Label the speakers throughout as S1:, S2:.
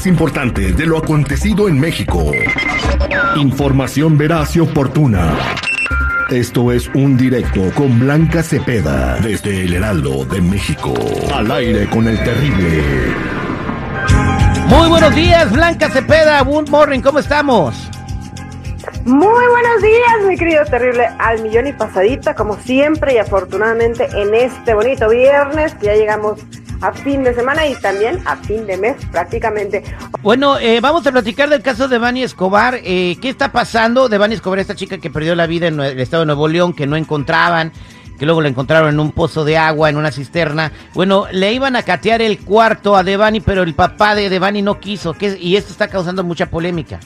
S1: Más importante de lo acontecido en México. Información veraz y oportuna. Esto es un directo con Blanca Cepeda desde el Heraldo de México. Al aire con el terrible.
S2: Muy buenos días, Blanca Cepeda. Good morning, ¿cómo estamos?
S3: Muy buenos días, mi querido terrible, al millón y pasadita, como siempre y afortunadamente en este bonito viernes, que ya llegamos a fin de semana y también a fin de mes prácticamente.
S2: Bueno, eh, vamos a platicar del caso de Bani Escobar. Eh, ¿Qué está pasando de Bani Escobar, esta chica que perdió la vida en el estado de Nuevo León, que no encontraban? que luego la encontraron en un pozo de agua, en una cisterna. Bueno, le iban a catear el cuarto a Devani, pero el papá de Devani no quiso, que, y esto está causando mucha polémica.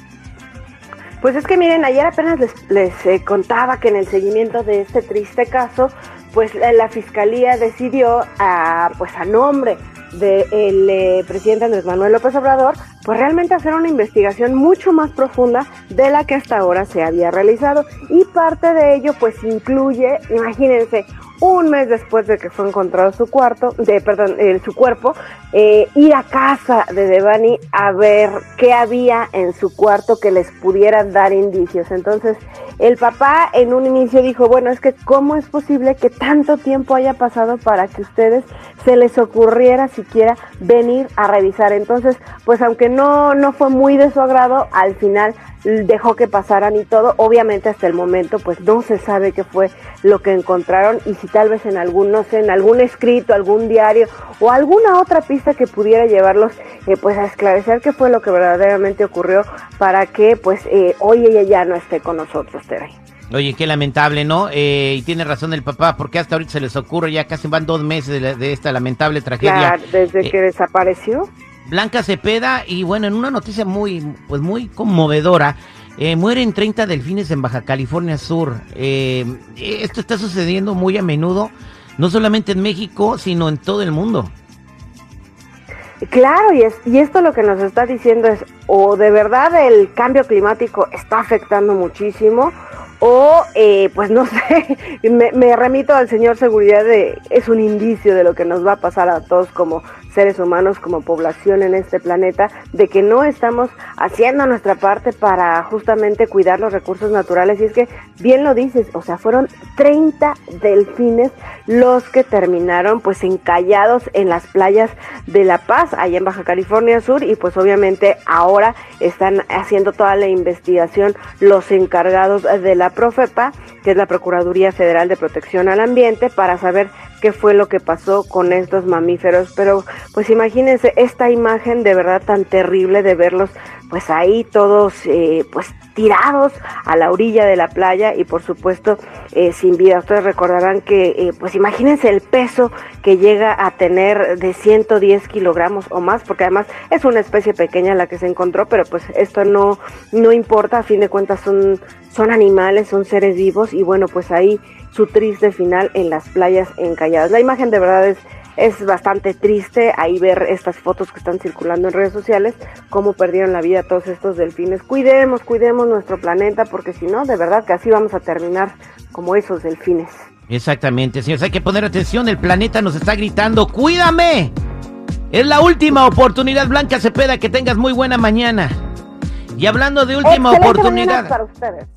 S3: Pues es que miren, ayer apenas les, eh, contaba que en el seguimiento de este triste caso, pues la, fiscalía decidió, a, pues a nombre del eh, presidente Andrés Manuel López Obrador, pues realmente hacer una investigación mucho más profunda de la que hasta ahora se había realizado. Y parte de ello pues incluye, imagínense, un mes después de que fue encontrado su cuarto, de perdón, eh, su cuerpo, eh, ir a casa de Devani a ver qué había en su cuarto que les pudiera dar indicios. Entonces, el papá en un inicio dijo, bueno, es que cómo es posible que tanto tiempo haya pasado para que ustedes se les ocurriera siquiera venir a revisar. Entonces, pues aunque no, no fue muy de su agrado, al final dejó que pasaran y todo. Obviamente hasta el momento pues no se sabe qué fue lo que encontraron y si tal vez en algún, no sé, en algún escrito, algún diario o alguna otra pista que pudiera llevarlos eh, pues a esclarecer qué fue lo que verdaderamente ocurrió para que pues eh, hoy ella ya no esté con nosotros, Tere.
S2: Oye, qué lamentable, ¿no? Eh, y tiene razón el papá, porque hasta ahorita se les ocurre, ya casi van dos meses de, esta lamentable tragedia.
S3: desde que desapareció.
S2: Blanca Cepeda y bueno, en una noticia muy, pues muy conmovedora, eh, mueren 30 delfines en Baja California Sur. Eh, esto está sucediendo muy a menudo, no solamente en México, sino en todo el mundo.
S3: Claro, y, es, y esto lo que nos está diciendo es, o de verdad el cambio climático está afectando muchísimo, o eh, pues no sé, me, me, remito al señor seguridad de, es un indicio de lo que nos va a pasar a todos como seres humanos, como población en este planeta, de que no estamos haciendo nuestra parte para justamente cuidar los recursos naturales. Y es que, bien lo dices, o sea, fueron 30 delfines los que terminaron pues encallados en las playas de La Paz, allá en Baja California Sur, y pues obviamente ahora están haciendo toda la investigación los encargados de la Profepa, que es la Procuraduría Federal de Protección al Ambiente, para saber qué fue lo que pasó con estos mamíferos. Pero pues imagínense esta imagen de verdad tan terrible de verlos pues ahí todos eh, pues tirados a la orilla de la playa y por supuesto eh, sin vida. Ustedes recordarán que eh, pues imagínense el peso que llega a tener de 110 kilogramos o más, porque además es una especie pequeña la que se encontró, pero pues esto no, no importa, a fin de cuentas son, son animales, son seres vivos y bueno pues ahí su triste final en las playas encalladas. La imagen de verdad es es bastante triste ahí ver estas fotos que están circulando en redes sociales, cómo perdieron la vida todos estos delfines. Cuidemos, cuidemos nuestro planeta, porque si no, de verdad que así vamos a terminar como esos delfines.
S2: Exactamente, señores, hay que poner atención, el planeta nos está gritando, cuídame. Es la última oportunidad, Blanca Cepeda, que tengas muy buena mañana. Y hablando de última oportunidad.
S3: Para ustedes.